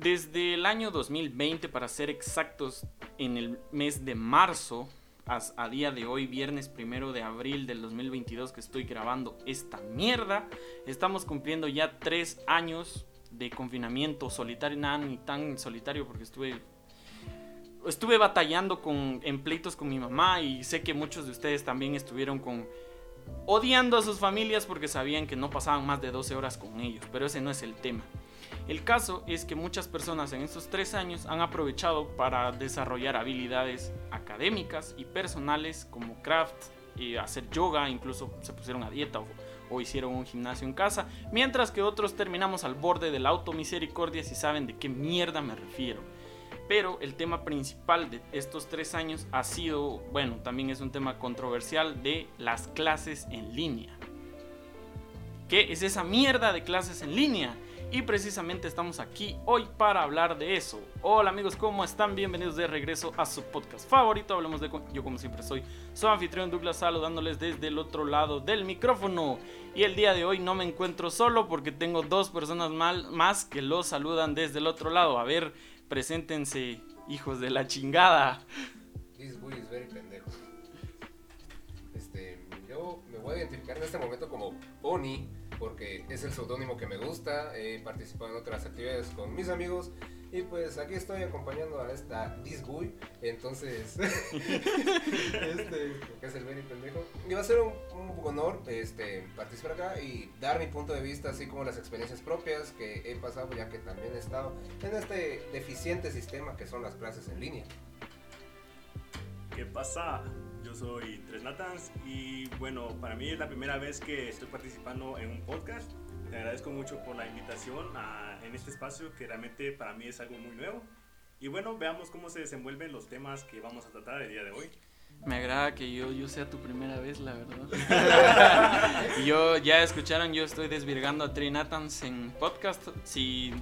Desde el año 2020, para ser exactos, en el mes de marzo, a, día de hoy, viernes primero de abril del 2022, que estoy grabando esta mierda, estamos cumpliendo ya tres años de confinamiento solitario, nada ni tan solitario porque estuve estuve batallando con en pleitos con mi mamá y sé que muchos de ustedes también estuvieron con odiando a sus familias porque sabían que no pasaban más de 12 horas con ellos, pero ese no es el tema. El caso es que muchas personas en estos tres años han aprovechado para desarrollar habilidades académicas y personales como craft, y hacer yoga, incluso se pusieron a dieta o, o, hicieron un gimnasio en casa, mientras que otros terminamos al borde de la automisericordia si saben de qué mierda me refiero. Pero el tema principal de estos tres años ha sido, bueno, también es un tema controversial de las clases en línea. ¿Qué es esa mierda de clases en línea? Y precisamente estamos aquí hoy para hablar de eso. Hola amigos, ¿cómo están? Bienvenidos de regreso a su podcast favorito. Hablemos de... Yo como siempre soy su anfitrión Douglas saludándoles desde el otro lado del micrófono. Y el día de hoy no me encuentro solo porque tengo dos personas mal, más que lo saludan desde el otro lado. A ver, preséntense, hijos de la chingada. This is very a identificar en este momento como Pony porque es el seudónimo que me gusta. He participado en otras actividades con mis amigos y pues aquí estoy acompañando a esta Disguy. Entonces, este, que es el very pendejo. Y va a ser un, honor este, participar acá y dar mi punto de vista, así como las experiencias propias que he pasado, ya que también he estado en este deficiente sistema que son las clases en línea. ¿Qué pasa? Yo soy Tres Natans y bueno, para mí es la primera vez que estoy participando en un podcast. Te agradezco mucho por la invitación a, en este espacio que realmente para mí es algo muy nuevo. Y bueno, veamos cómo se desenvuelven los temas que vamos a tratar el día de hoy. Me agrada que yo, yo sea tu primera vez, la verdad. yo ya escucharon, yo estoy desvirgando a Trinatans en podcast. Si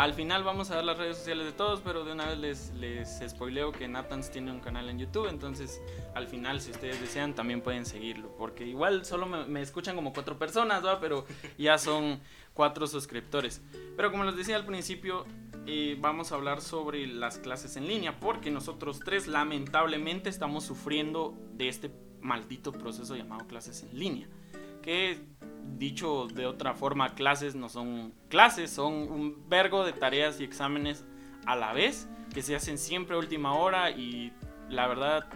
al final vamos a dar las redes sociales de todos, pero de una vez les, les spoileo que Nathans tiene un canal en YouTube, entonces al final si ustedes desean también pueden seguirlo, porque igual solo me, escuchan como cuatro personas, ¿va? pero ya son cuatro suscriptores. Pero como les decía al principio, eh, vamos a hablar sobre las clases en línea, porque nosotros tres lamentablemente estamos sufriendo de este maldito proceso llamado clases en línea, que dicho de otra forma, clases no son clases, son un vergo de tareas y exámenes a la vez que se hacen siempre a última hora y la verdad,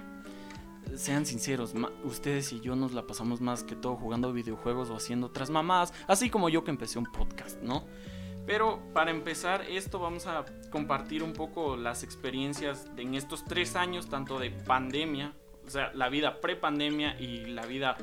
sean sinceros, ustedes y yo nos la pasamos más que todo jugando videojuegos o haciendo otras mamadas, así como yo que empecé un podcast, ¿no? Pero para empezar esto vamos a compartir un poco las experiencias en estos tres años, tanto de pandemia, o sea, la vida pre-pandemia y la vida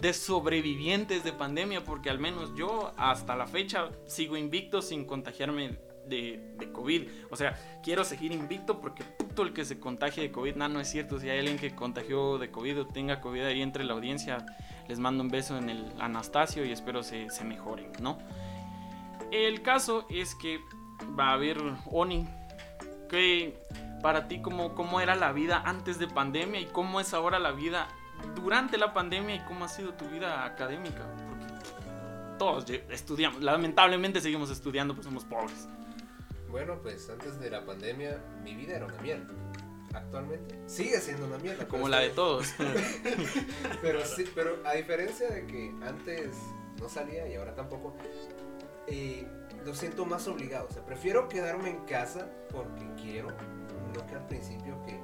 de sobrevivientes de pandemia, porque al menos yo hasta la fecha sigo invicto sin contagiarme de, COVID. O sea, quiero seguir invicto porque puto el que se contagie de COVID, no, no es cierto. Si hay alguien que contagió de COVID o tenga COVID ahí entre la audiencia, les mando un beso en el Anastasio y espero se, se mejoren, ¿no? El caso es que va a haber Oni, que para ti cómo, cómo era la vida antes de pandemia y cómo es ahora la vida durante la pandemia y cómo ha sido tu vida académica. Porque todos estudiamos, lamentablemente seguimos estudiando, pues somos pobres. Bueno, pues antes de la pandemia mi vida era una mierda. Actualmente sigue siendo una mierda. Como la de todos. pero sí, pero a diferencia de que antes no salía y ahora tampoco, eh, lo siento más obligado. O sea, prefiero quedarme en casa porque quiero, no que al principio que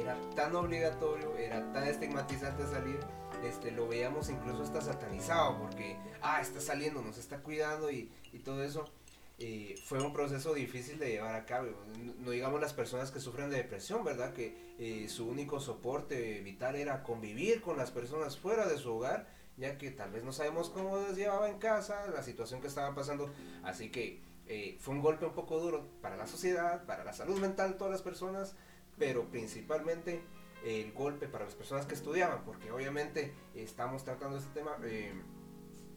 era tan obligatorio, era tan estigmatizante salir, este, lo veíamos incluso hasta satanizado, porque, ah, está saliendo, nos está cuidando y, todo eso. Eh, fue un proceso difícil de llevar a cabo. No, digamos las personas que sufren de depresión, ¿verdad? Que eh, su único soporte vital era convivir con las personas fuera de su hogar, ya que tal vez no sabemos cómo les llevaba en casa, la situación que estaba pasando. Así que eh, fue un golpe un poco duro para la sociedad, para la salud mental de todas las personas pero principalmente el golpe para las personas que estudiaban, porque obviamente estamos tratando este tema. Eh,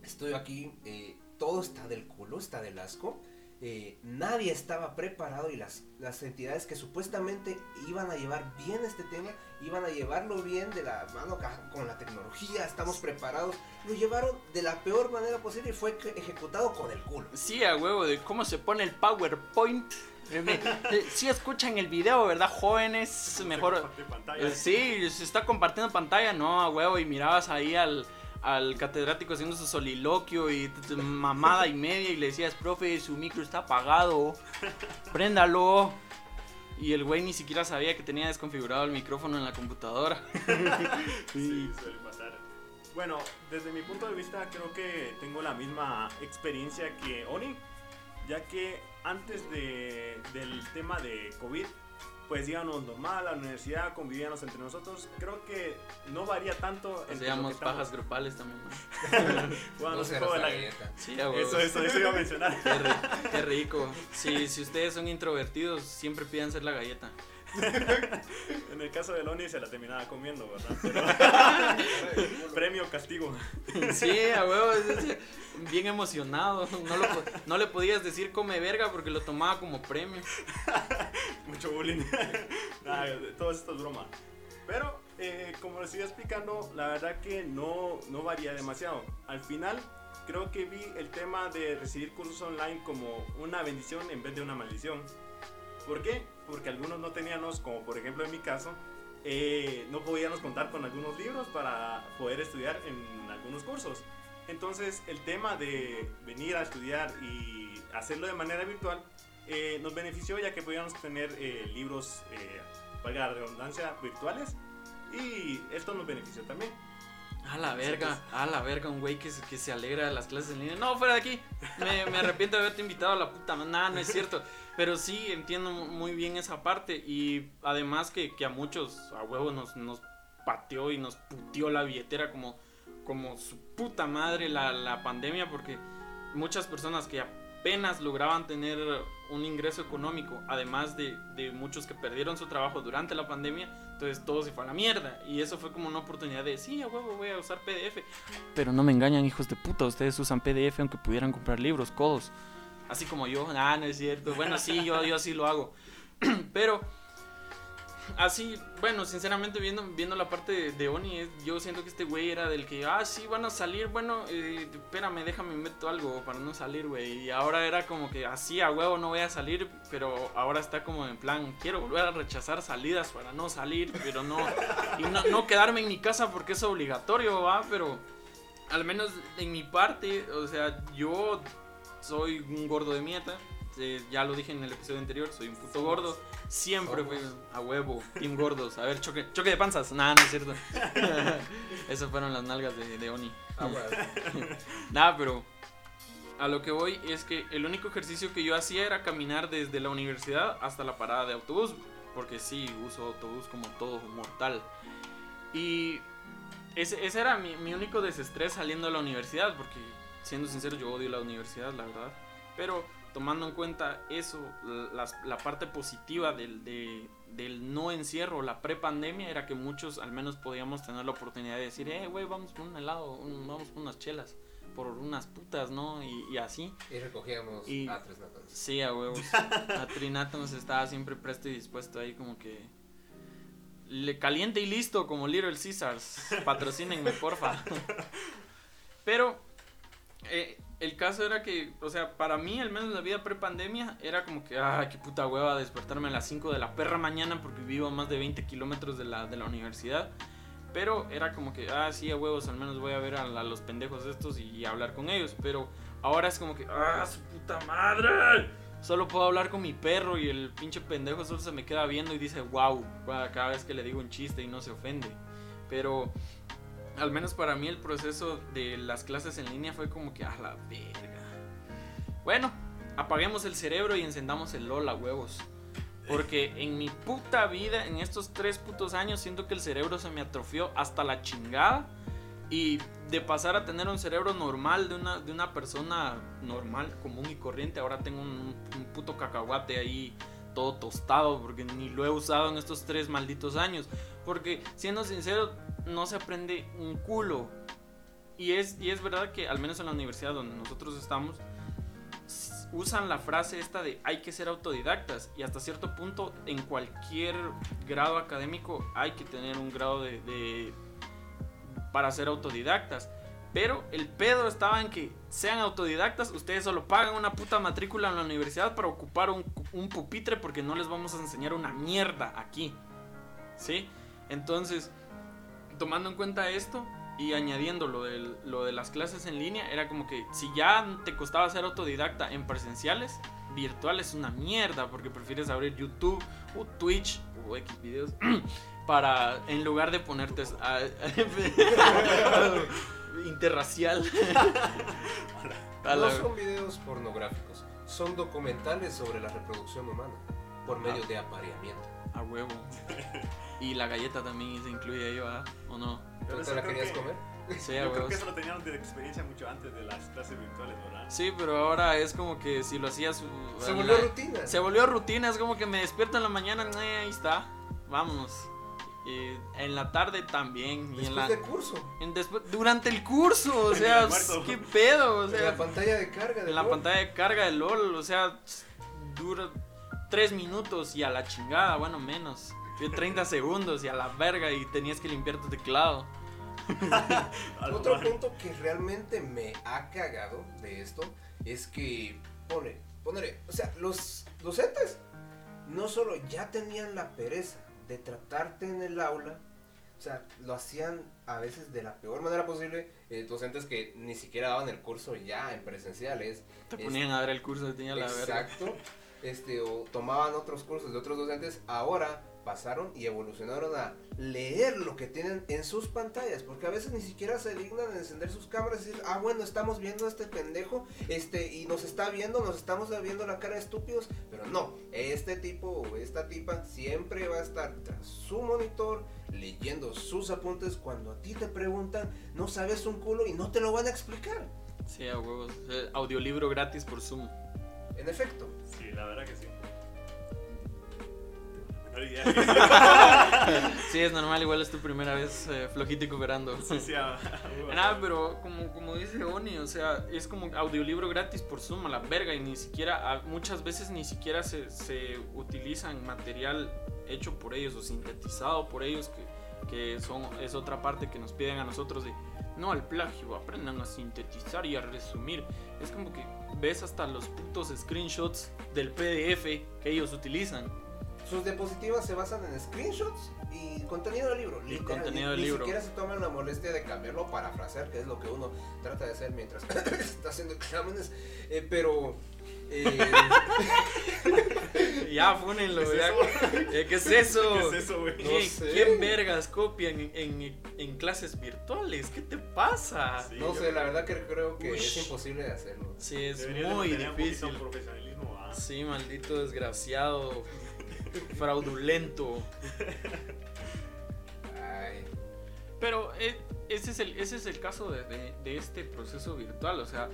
estoy aquí, eh, todo está del culo, está del asco. Eh, nadie estaba preparado y las, las entidades que supuestamente iban a llevar bien este tema, iban a llevarlo bien de la mano con la tecnología, estamos preparados, lo llevaron de la peor manera posible y fue eje- ejecutado con el culo. Sí, a huevo, de cómo se pone el PowerPoint. Eh, me- eh, Sí escuchan el video, ¿verdad, jóvenes? Mejor... Eh, Sí, se está compartiendo pantalla, no, a huevo, y mirabas ahí al, al catedrático haciendo su soliloquio y mamada y media y le decías, profe, su micro está apagado, préndalo. Y el güey ni siquiera sabía que tenía desconfigurado el micrófono en la computadora. Sí, suele pasar. Bueno, desde mi punto de vista creo que tengo la misma experiencia que Oni, ya que antes de, del tema de COVID, pues íbamos normal a la universidad, convivíamos entre nosotros. Creo que no varía tanto lo Hacíamos estamos- pajas grupales también. ¿no? jugábamos No juego de la- galleta. Sí. Eso, eso, eso iba a mencionar. Qué, ri- qué rico. Sí, si ustedes son introvertidos, siempre pidan ser la galleta. En el caso de Oni se la terminaba comiendo, ¿verdad? Pero premio castigo. Sí, a huevo, bien emocionado. No, lo no le podías decir come verga porque lo tomaba como premio. Mucho bullying. Nada, todo esto es broma. Pero, eh, como les iba explicando, la verdad que no, no varía demasiado. Al final, creo que vi el tema de recibir cursos online como una bendición en vez de una maldición. ¿Por qué? Porque algunos no teníamos, como por ejemplo en mi caso, eh, no podíamos contar con algunos libros para poder estudiar en algunos cursos. Entonces, el tema de venir a estudiar y hacerlo de manera virtual eh, nos benefició ya que podíamos tener eh, libros, eh, valga la redundancia, virtuales. Y esto nos benefició también. A la verga, a la verga, un güey que, se- que se alegra de las clases en línea. No, fuera de aquí. Me, me arrepiento de haberte invitado a la puta. Nada, no es cierto. Pero sí, entiendo muy bien esa parte. Y además que, que a muchos, a huevo, nos, nos pateó y nos puteó la billetera como, como su puta madre la, la pandemia. Porque muchas personas que apenas lograban tener un ingreso económico, además de, muchos que perdieron su trabajo durante la pandemia, entonces todo se fue a la mierda. Y eso fue como una oportunidad de, sí, a huevo, voy a usar PDF. Pero no me engañan, hijos de puta, ustedes usan PDF aunque pudieran comprar libros, codos. Así como yo, ah, no es cierto. Bueno, sí, yo, yo sí lo hago. Pero, así, bueno, sinceramente, viendo, viendo la parte de, de Oni, yo siento que este güey era del que, ah, sí, van a salir, bueno, eh, espérame, déjame meto algo para no salir, güey. Y ahora era como que, así, a huevo, no voy a salir, pero ahora está como en plan, quiero volver a rechazar salidas para no salir, pero no, y no, no quedarme en mi casa porque es obligatorio, va, pero al menos en mi parte, o sea, yo soy un gordo de mierda. Eh, ya lo dije en el episodio anterior, soy un puto gordo. Siempre fui a huevo, team gordos. A ver, choque, choque de panzas. Nada, no es cierto. Esas fueron las nalgas de, de Oni. Ah, bueno. Nada, pero a lo que voy es que el único ejercicio que yo hacía era caminar desde la universidad hasta la parada de autobús. Porque sí, uso autobús como todo mortal. Y ese, ese era mi, mi único desestrés saliendo de la universidad. Porque, siendo sincero, yo odio la universidad, la verdad. Pero tomando en cuenta eso, la, parte positiva del, de- del no encierro, la prepandemia, era que muchos al menos podíamos tener la oportunidad de decir, eh, güey, vamos por un helado, un- vamos por unas chelas, por unas putas, ¿no? Y, y así. Y recogíamos Y- a tres natas. Sí, a huevos. A nos estaba siempre presto y dispuesto ahí como que... Le caliente y listo como Little Caesars. Patrocínenme, porfa. Pero eh, el caso era que, o sea, para mí, al menos la vida prepandemia, era como que, ah, qué puta hueva despertarme a las 5 de la perra mañana porque vivo a más de 20 kilómetros de la, de la universidad. Pero era como que, ah, sí, a huevos, al menos voy a ver a, los pendejos estos y, y hablar con ellos. Pero ahora es como que, ah, su puta madre. Solo puedo hablar con mi perro y el pinche pendejo solo se me queda viendo y dice, wow, cada vez que le digo un chiste y no se ofende. Pero al menos para mí el proceso de las clases en línea fue como que a la verga. Bueno, apaguemos el cerebro y encendamos el LOL a huevos. Porque en mi puta vida, en estos tres putos años, siento que el cerebro se me atrofió hasta la chingada. Y de pasar a tener un cerebro normal de una, de una persona normal, común y corriente, ahora tengo un, un puto cacahuate ahí todo tostado porque ni lo he usado en estos tres malditos años. Porque siendo sincero, no se aprende un culo. Y es, y es verdad que al menos en la universidad donde nosotros estamos, usan la frase esta de hay que ser autodidactas y hasta cierto punto en cualquier grado académico hay que tener un grado de, de- para ser autodidactas. Pero el pedo estaba en que sean autodidactas, ustedes solo pagan una puta matrícula en la universidad para ocupar un, un pupitre porque no les vamos a enseñar una mierda aquí. ¿Sí? Entonces, tomando en cuenta esto y añadiendo lo, del- lo de las clases en línea, era como que si ya te costaba ser autodidacta en presenciales, virtual es una mierda porque prefieres abrir YouTube o Twitch o X videos para en lugar de ponerte a- interracial. A la- No son videos pornográficos, son documentales sobre la reproducción humana por medio de apareamiento. A huevo. Y la galleta también se incluye ahí, ¿va? ¿O no? Pero ¿Tú te la querías que- comer? Sí, Yo creo que eso lo tenían de experiencia mucho antes de las clases virtuales, ¿verdad? Sí, pero ahora es como que si lo hacías. Se volvió la- rutina. Se volvió rutina, es como que me despierto en la mañana, eh, ahí está, vámonos. Y en la tarde también. Y en Después la, de curso. en después, durante el curso, o sea, qué pedo, o en la sea, pantalla de carga. de en la pantalla de carga de LOL, o sea, dura tres minutos y a la chingada, bueno, menos. Fue 30 segundos y a la verga y tenías que limpiar tu teclado. Otro punto que realmente me ha cagado de esto es que, pone, ponele, o sea, los docentes no solo ya tenían la pereza de tratarte en el aula, o sea, lo hacían a veces de la peor manera posible, eh, docentes que ni siquiera daban el curso ya en presenciales, Te Es- ponían a ver el curso tenía la verga. Exacto. Este, o tomaban otros cursos de otros docentes, ahora pasaron y evolucionaron a leer lo que tienen en sus pantallas, porque a veces ni siquiera se dignan de encender sus cámaras y decir, ah, bueno, estamos viendo a este pendejo, este, y nos está viendo, nos estamos viendo la cara de estúpidos, pero no, este tipo o esta tipa siempre va a estar tras su monitor, leyendo sus apuntes, cuando a ti te preguntan, no sabes un culo y no te lo van a explicar. Sí, a huevos. Eh, audiolibro gratis por Zoom. En efecto, Sí, la verdad que sí. Sí, es normal, igual es tu primera vez eh, flojito y cooperando. Sí, sí, a- a- Nada, pero como, como dice Oni, o sea, es como audiolibro gratis por Zoom a la verga y ni siquiera, muchas veces ni siquiera se, se utilizan material hecho por ellos o sintetizado por ellos, que, que son, es otra parte que nos piden a nosotros de, no al plagio, aprendan a sintetizar y a resumir. Es como que ves hasta los putos screenshots del PDF que ellos utilizan. Sus diapositivas se basan en screenshots y contenido del libro. literal, contenido ni, del ni libro. siquiera se toman la molestia de cambiarlo, parafrasear, que es lo que uno trata de hacer mientras está haciendo exámenes. Eh, pero. Eh, Ya, fúnenlo, ¿Qué es? Eh, ¿Qué es eso? ¿Qué es eso, güey? No ¿Qué- sé. ¿Quién vergas copian en, en- en clases virtuales? ¿Qué te pasa? Sí, no sé, la verdad que creo que Uy. es imposible de hacerlo. Sí, es muy un difícil. profesionalismo, ¿ah? Sí, maldito desgraciado. fraudulento. Ay, Pero eh, ese, es el, ese es el caso de, de- de este proceso virtual. O sea,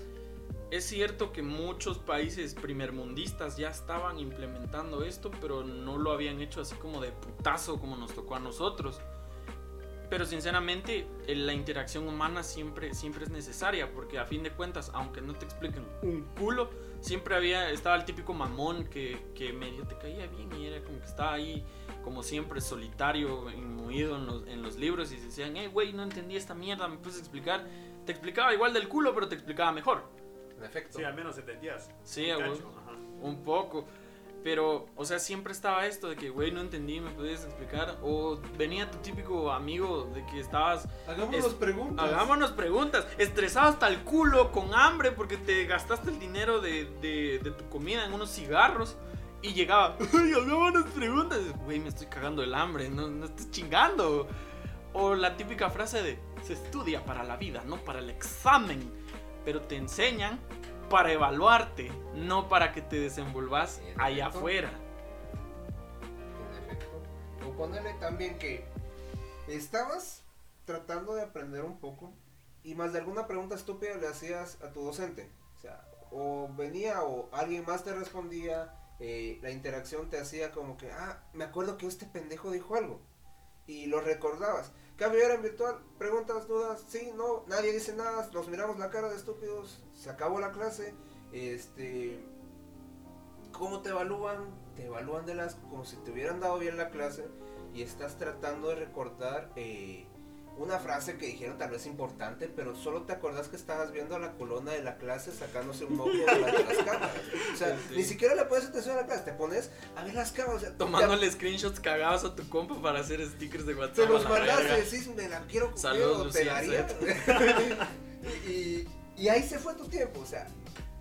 es cierto que muchos países primermundistas ya estaban implementando esto, pero no lo habían hecho así como de putazo como nos tocó a nosotros. Pero sinceramente, la interacción humana siempre, siempre es necesaria, porque a fin de cuentas, aunque no te expliquen un culo, siempre había, estaba el típico mamón que, que medio te caía bien y era como que estaba ahí, como siempre, solitario, inmuido en los, en los libros y decían, hey, güey, no entendí esta mierda, me puedes explicar. Te explicaba igual del culo, pero te explicaba mejor. En efecto. Sí, al menos entendías. Sí, Un. Un poco. Pero, o sea, siempre estaba esto de que, güey, no entendí, me podías explicar. O venía tu típico amigo de que estabas, Hagámonos Es- preguntas. hagámonos preguntas, estresado hasta el culo, con hambre, porque te gastaste el dinero de, de- de tu comida en unos cigarros. Y llegaba, ¡ay, hagámonos preguntas! Güey, me estoy cagando el hambre, no, no estés chingando. O la típica frase de, se estudia para la vida, no para el examen. Pero te enseñan para evaluarte, no para que te desenvolvas En allá afuera. En efecto. O ponerle también que estabas tratando de aprender un poco y más de alguna pregunta estúpida le hacías a tu docente. O sea, o venía o alguien más te respondía, eh, la interacción te hacía como que, ah, me acuerdo que este pendejo dijo algo. Y lo recordabas. Cambio era en virtual, preguntas, dudas, sí, no, nadie dice nada, nos miramos la cara de estúpidos, se acabó la clase, este, cómo te evalúan? Te evalúan de las como si te hubieran dado bien la clase y estás tratando de recordar eh, una frase que dijeron tal vez importante, pero solo te acordás que estabas viendo a la colona de la clase sacándose un moco de las cámaras. O sea, ni siquiera le pones atención a la clase, te pones a ver las cámaras. O sea, Tomándole screenshots cagados a tu compa para hacer stickers de WhatsApp. te los mandas y decís, me la quiero comer o y, y ahí se fue tu tiempo, o sea,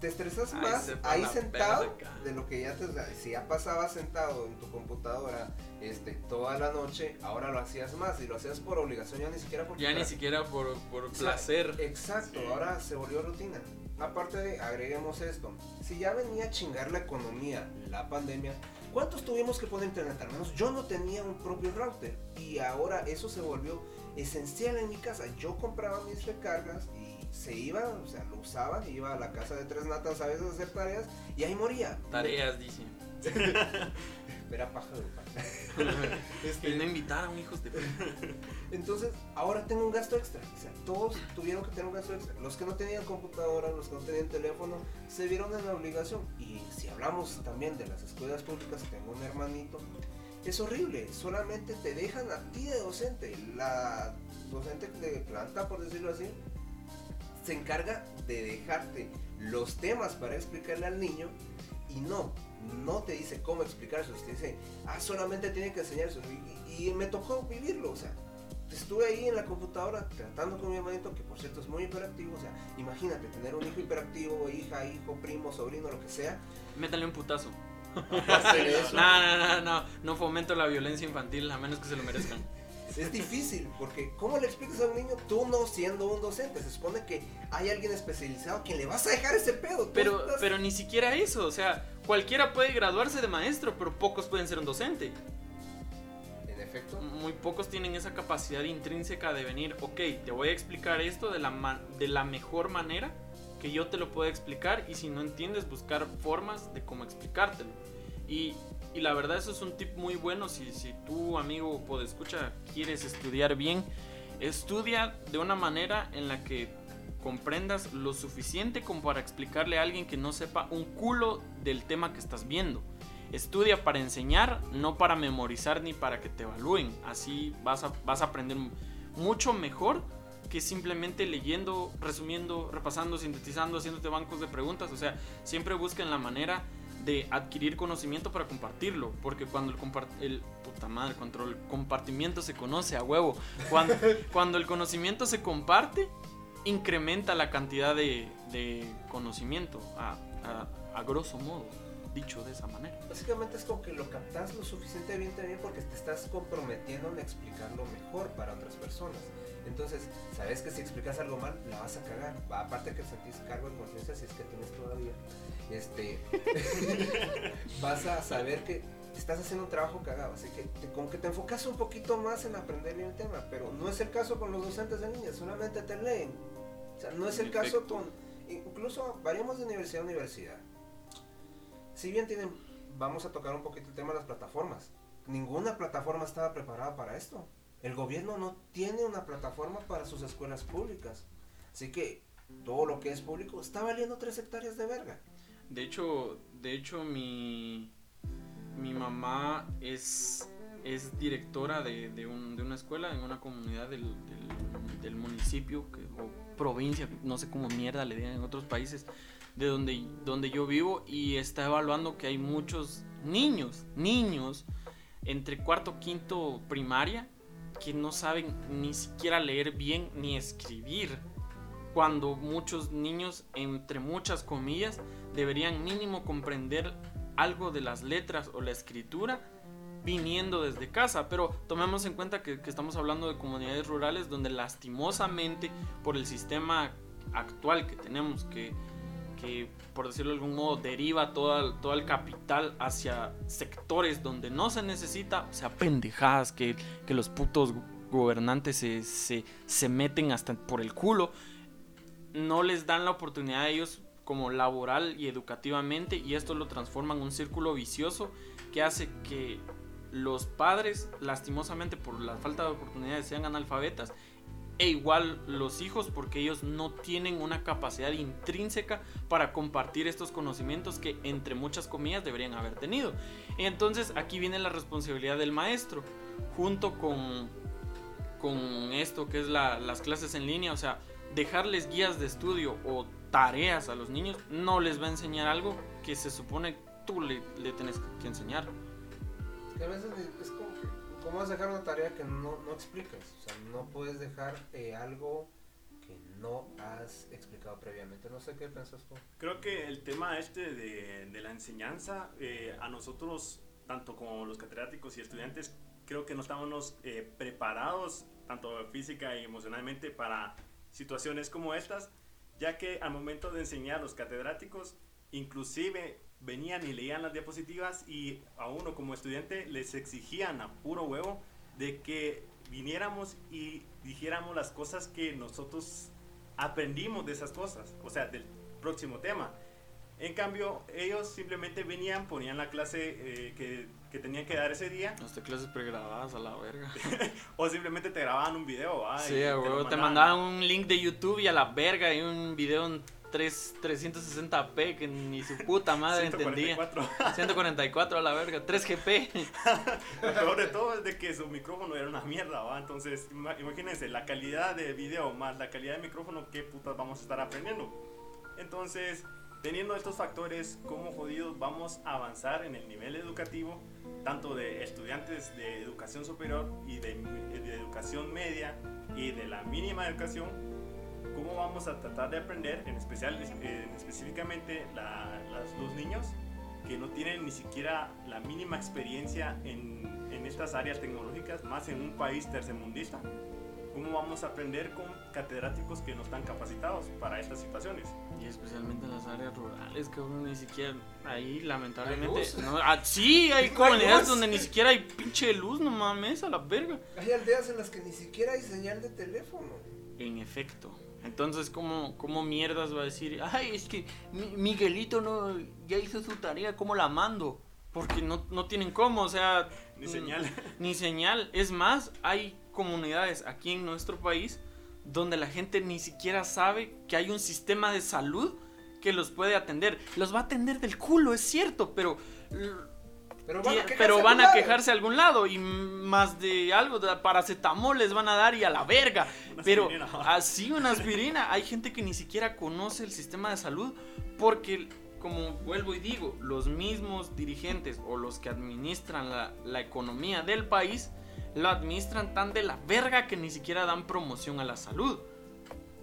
te estresas más ahí sentado de lo que ya te, si ya pasabas sentado en tu computadora este, toda la noche, ahora lo hacías más y lo hacías por obligación, ya ni siquiera por Ya ni siquiera por, por O sea, placer. Exacto, Sí. ahora se volvió rutina. Aparte de, agreguemos esto, si ya venía a chingar la economía, la pandemia, ¿cuántos tuvimos que poner internet? Al menos yo no tenía un propio router y ahora eso se volvió esencial en mi casa. Yo compraba mis recargas y se iba, o sea, lo usaba, iba a la casa de tres natas a veces a hacer tareas y ahí moría. Tareas, dice. Era paja de pan. Y no invitaron, hijos de. Entonces, ahora tengo un gasto extra. O sea, todos tuvieron que tener un gasto extra. Los que no tenían computadora, los que no tenían teléfono, se vieron en la obligación. Y si hablamos también de las escuelas públicas, tengo un hermanito. Es horrible, solamente te dejan a ti de docente. La docente de planta, por decirlo así, se encarga de dejarte los temas para explicarle al niño y no, no te dice cómo explicárselo, te dice, ah, solamente tiene que enseñárselo. Y, y me tocó vivirlo, o sea, estuve ahí en la computadora tratando con mi hermanito, que por cierto es muy hiperactivo, o sea, imagínate tener un hijo hiperactivo, hija, hijo, primo, sobrino, lo que sea. Métale un putazo. No, no, no, no. No fomento la violencia infantil, a menos que se lo merezcan. Es difícil, porque ¿cómo le explicas a un niño tú no siendo un docente? Se supone que hay alguien especializado que le vas a dejar ese pedo. Pero, estás- pero ni siquiera eso. O sea, cualquiera puede graduarse de maestro, pero pocos pueden ser un docente. En efecto. Muy pocos tienen esa capacidad intrínseca de venir, ok, te voy a explicar esto de la, de la mejor manera que yo te lo puedo explicar y si no entiendes buscar formas de cómo explicártelo. Y, y la verdad eso es un tip muy bueno si, si tú amigo o escucha quieres estudiar bien, estudia de una manera en la que comprendas lo suficiente como para explicarle a alguien que no sepa un culo del tema que estás viendo. Estudia para enseñar, no para memorizar ni para que te evalúen. Así vas a, vas a aprender mucho mejor que simplemente leyendo, resumiendo, repasando, sintetizando, haciéndote bancos de preguntas. O sea, siempre busquen la manera de adquirir conocimiento para compartirlo. Porque cuando el, compart el puta madre, cuando el compartimiento se conoce a huevo, cuando, cuando el conocimiento se comparte, incrementa la cantidad de, de conocimiento, a, a, a grosso modo, dicho de esa manera. Básicamente es como que lo captas lo suficientemente bien porque te estás comprometiendo en explicarlo mejor para otras personas. Entonces, sabes que si explicas algo mal, la vas a cagar. Va, aparte que sentís cargo de conciencia, si es que tienes todavía, este, vas a saber que estás haciendo un trabajo cagado. Así que te- como que te enfocas un poquito más en aprender bien el tema, pero no es el caso con los docentes de línea, solamente te leen. O sea, no es el caso con, incluso variamos de universidad a universidad. Si bien tienen, vamos a tocar un poquito el tema de las plataformas. Ninguna plataforma estaba preparada para esto. El gobierno no tiene una plataforma para sus escuelas públicas. Así que todo lo que es público está valiendo tres hectáreas de verga. De hecho, de hecho mi, mi mamá es, es directora de, de, un- de una escuela en una comunidad del, del- municipio o provincia, no sé cómo mierda le digan en otros países, de donde, donde yo vivo y está evaluando que hay muchos niños, niños, entre cuarto, quinto primaria, que no saben ni siquiera leer bien ni escribir. Cuando muchos niños, entre muchas comillas, deberían mínimo comprender algo de las letras o la escritura viniendo desde casa. Pero tomemos en cuenta que, estamos hablando de comunidades rurales donde lastimosamente por el sistema actual que tenemos, que por decirlo de algún modo deriva todo todo el capital hacia sectores donde no se necesita, o sea, pendejadas que, que los putos gobernantes se, se, se meten hasta por el culo no les dan la oportunidad a ellos como laboral y educativamente y esto lo transforma en un círculo vicioso que hace que los padres lastimosamente por la falta de oportunidades sean analfabetas e igual los hijos porque ellos no tienen una capacidad intrínseca para compartir estos conocimientos que entre muchas comillas deberían haber tenido. Entonces aquí viene la responsabilidad del maestro junto con, con esto que es las clases en línea, o sea, dejarles guías de estudio o tareas a los niños no les va a enseñar algo que se supone tú le, tienes que enseñar. ¿Cómo vas a dejar una tarea que no, no explicas? O sea, no puedes dejar eh, algo que no has explicado previamente. No sé qué piensas tú. Creo que el tema este de, de la enseñanza, eh, a nosotros, tanto como los catedráticos y estudiantes, creo que no estábamos eh, preparados, tanto física y emocionalmente, para situaciones como estas, ya que al momento de enseñar a los catedráticos, inclusive venían y leían las diapositivas y a uno como estudiante les exigían a puro huevo de que viniéramos y dijéramos las cosas que nosotros aprendimos de esas cosas, o sea, del próximo tema. En cambio, ellos simplemente venían, ponían la clase eh, que, que, tenían que dar ese día. Las clases pregrabadas a la verga. o simplemente te grababan un video. sí, te, te, mandaban un link de YouTube y a la verga y un video en 3, 360p que ni su puta madre 144. entendía. 144 a la verga, 3GP. Lo peor de todo es de que su micrófono era una mierda, ¿va? Entonces, imagínense, la calidad de video más la calidad de micrófono, ¿qué putas vamos a estar aprendiendo? Entonces, teniendo estos factores, ¿cómo jodidos vamos a avanzar en el nivel educativo, tanto de estudiantes de educación superior y de, de educación media y de la mínima educación? Cómo vamos a tratar de aprender, en especial, específicamente los niños que no tienen ni siquiera la mínima experiencia en, en, estas áreas tecnológicas, más en un país tercermundista. ¿Cómo vamos a aprender con catedráticos que no están capacitados para estas situaciones? Y especialmente en las áreas rurales, que uno ni siquiera ahí, lamentablemente. No, ah, sí, hay comunidades donde ni siquiera hay pinche luz, no mames, a la verga. Hay aldeas en las que ni siquiera hay señal de teléfono. En efecto. Entonces, ¿cómo, ¿cómo mierdas va a decir? Ay, es que Miguelito no ya hizo su tarea, ¿cómo la mando? Porque no, no tienen cómo, o sea... Ni señal. Ni señal. Es más, hay comunidades aquí en nuestro país donde la gente ni siquiera sabe que hay un sistema de salud que los puede atender. Los va a atender del culo, es cierto, pero pero van, a, quejarse a algún lado y más de algo, de paracetamol les van a dar y a la verga. pero así una aspirina. Hay gente que ni siquiera conoce el sistema de salud porque, como vuelvo y digo, los mismos dirigentes o los que administran la, economía del país lo administran tan de la verga que ni siquiera dan promoción a la salud.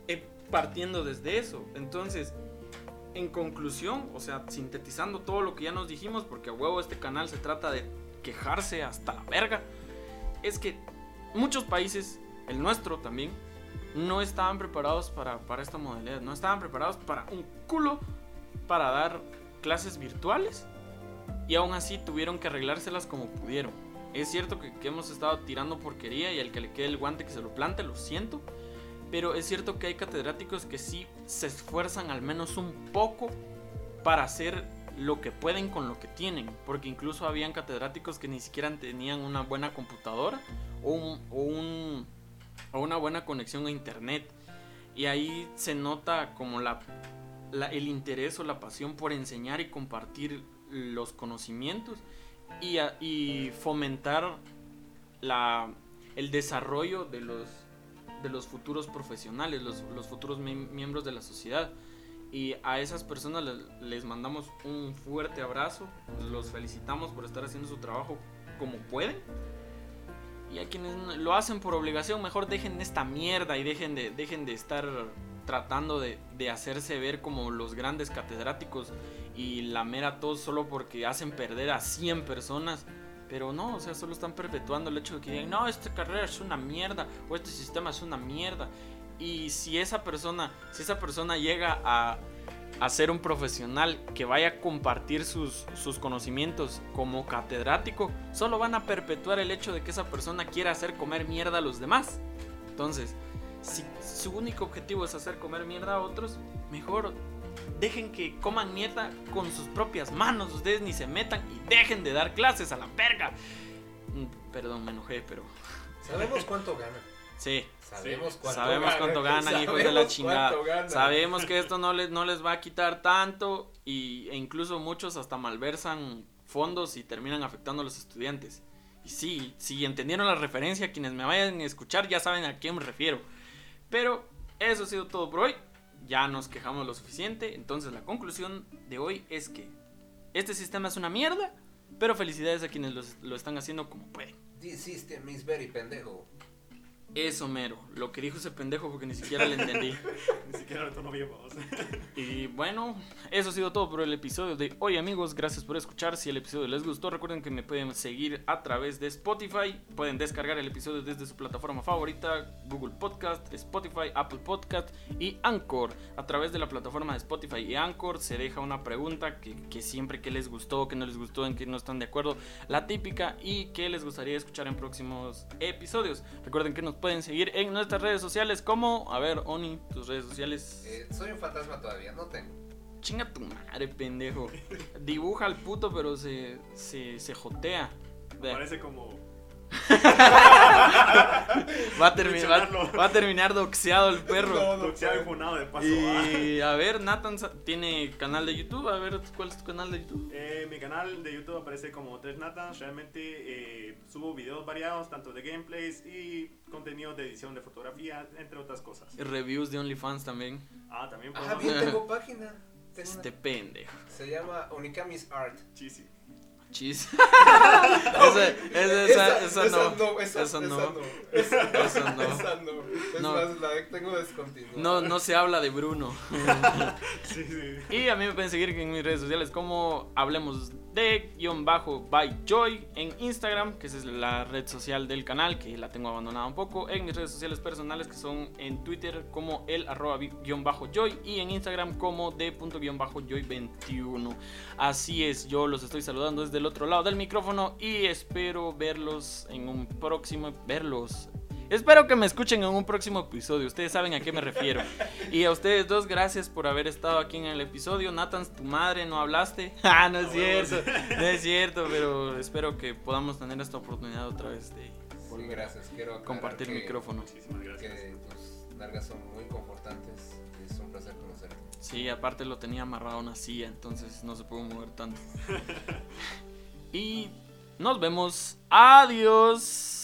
Eh, partiendo desde eso. Entonces, en conclusión, o sea, sintetizando todo lo que ya nos dijimos, porque a huevo este canal se trata de quejarse hasta la verga, es que muchos países, el nuestro también, no estaban preparados para, para esta modalidad, no estaban preparados para un culo para dar clases virtuales y aún así tuvieron que arreglárselas como pudieron. Es cierto que, que hemos estado tirando porquería y al que le quede el guante que se lo plante, lo siento pero es cierto que hay catedráticos que sí se esfuerzan al menos un poco para hacer lo que pueden con lo que tienen, porque incluso habían catedráticos que ni siquiera tenían una buena computadora o, un, o, una buena conexión a internet. Y ahí se nota como la, el interés o la pasión por enseñar y compartir los conocimientos y, y fomentar la, el desarrollo de los de los futuros profesionales, los, futuros miembros de la sociedad. Y a esas personas les, mandamos un fuerte abrazo, los felicitamos por estar haciendo su trabajo como pueden. Y a quienes lo hacen por obligación, mejor dejen esta mierda y dejen de, dejen de estar tratando de, de hacerse ver como los grandes catedráticos y la mera tos solo porque hacen perder a 100 personas pero no, o sea, solo están perpetuando el hecho de que digan, no, esta carrera es una mierda o este sistema es una mierda. Y si esa persona, si esa persona llega a, a ser un profesional que vaya a compartir sus, sus, conocimientos como catedrático, solo van a perpetuar el hecho de que esa persona quiera hacer comer mierda a los demás. Entonces, si su único objetivo es hacer comer mierda a otros, mejor dejen que coman mierda con sus propias manos. Ustedes ni se metan y dejen de dar clases a la verga. Mm, perdón, me enojé, pero. Sabemos cuánto gana. Sí, Sabemos cuánto Sabemos ganan. cuánto ganan, hijos de la chingada. ganan. Sabemos que esto no les, no les va a quitar tanto y, e incluso muchos hasta malversan fondos y terminan afectando a los estudiantes. Y sí, si entendieron la referencia, quienes me vayan a escuchar ya saben a quién me refiero. Pero eso ha sido todo por hoy. Ya nos quejamos lo suficiente. Entonces la conclusión de hoy es que este sistema es una mierda, pero felicidades a quienes lo están haciendo como pueden. This system is pendejo. Eso mero, lo que dijo ese pendejo porque ni siquiera le entendí. Ni siquiera lo tono bien. Y bueno, eso ha sido todo por el episodio de hoy amigos, gracias por escuchar, si el episodio les gustó recuerden que me pueden seguir a través de Spotify, pueden descargar el episodio desde su plataforma favorita, Google Podcast, Spotify, Apple Podcast y Anchor. A través de la plataforma de Spotify y Anchor se deja una pregunta que, que siempre que les gustó, que no les gustó, en que no están de acuerdo, la típica y que les gustaría escuchar en próximos episodios. Recuerden que nos pueden seguir en nuestras redes sociales como, a ver, Oni, tus redes sociales. Eh, soy un fantasma todavía, no tengo. Chinga tu madre, pendejo. Dibuja al puto, pero se, se, se jotea. Parece como. Va a, terminar, va, va a terminar doxeado el perro. Doxeado y funado de paso. Y a ver, Nathan tiene canal de YouTube. A ver, ¿cuál es tu canal de YouTube? Eh, mi canal de YouTube aparece como 3 Nathans. Realmente eh, subo videos variados, tanto de gameplays y contenido de edición de fotografía, entre otras cosas. Y Reviews de OnlyFans también. Ah, también Ah, bien, tengo página. Este pendejo. Se llama Onikami's Art. Chisi. Chis. esa, esa, esa, esa no. esa, Esa no. Esa, Esa no. esa no. Es No. más, la tengo descontinuada. No, no se habla de Bruno. Sí, sí. Y a mí me pueden seguir en mis redes sociales como hablemos de guion bajo by Joy en Instagram, que esa es la red social del canal, que la tengo abandonada un poco. En mis redes sociales personales, que son en Twitter como el arroba guion bajo Joy y en Instagram como de punto guion bajo Joy 21. Así es, yo los estoy saludando desde el otro lado del micrófono y espero verlos en un próximo... Verlos... Espero que me escuchen en un próximo episodio. Ustedes saben a qué me refiero. Y a ustedes dos, gracias por haber estado aquí en el episodio. Nathan, tu madre, ¿no hablaste? Ah, no es cierto. No es cierto, pero espero que podamos tener esta oportunidad otra vez de Sí, gracias. Quiero compartir que- micrófono. Muchísimas gracias. Que tus largas son muy confortantes. Es un placer conocerte. Sí, aparte lo tenía amarrado a una silla, entonces no se pudo mover tanto. Y nos vemos. Adiós.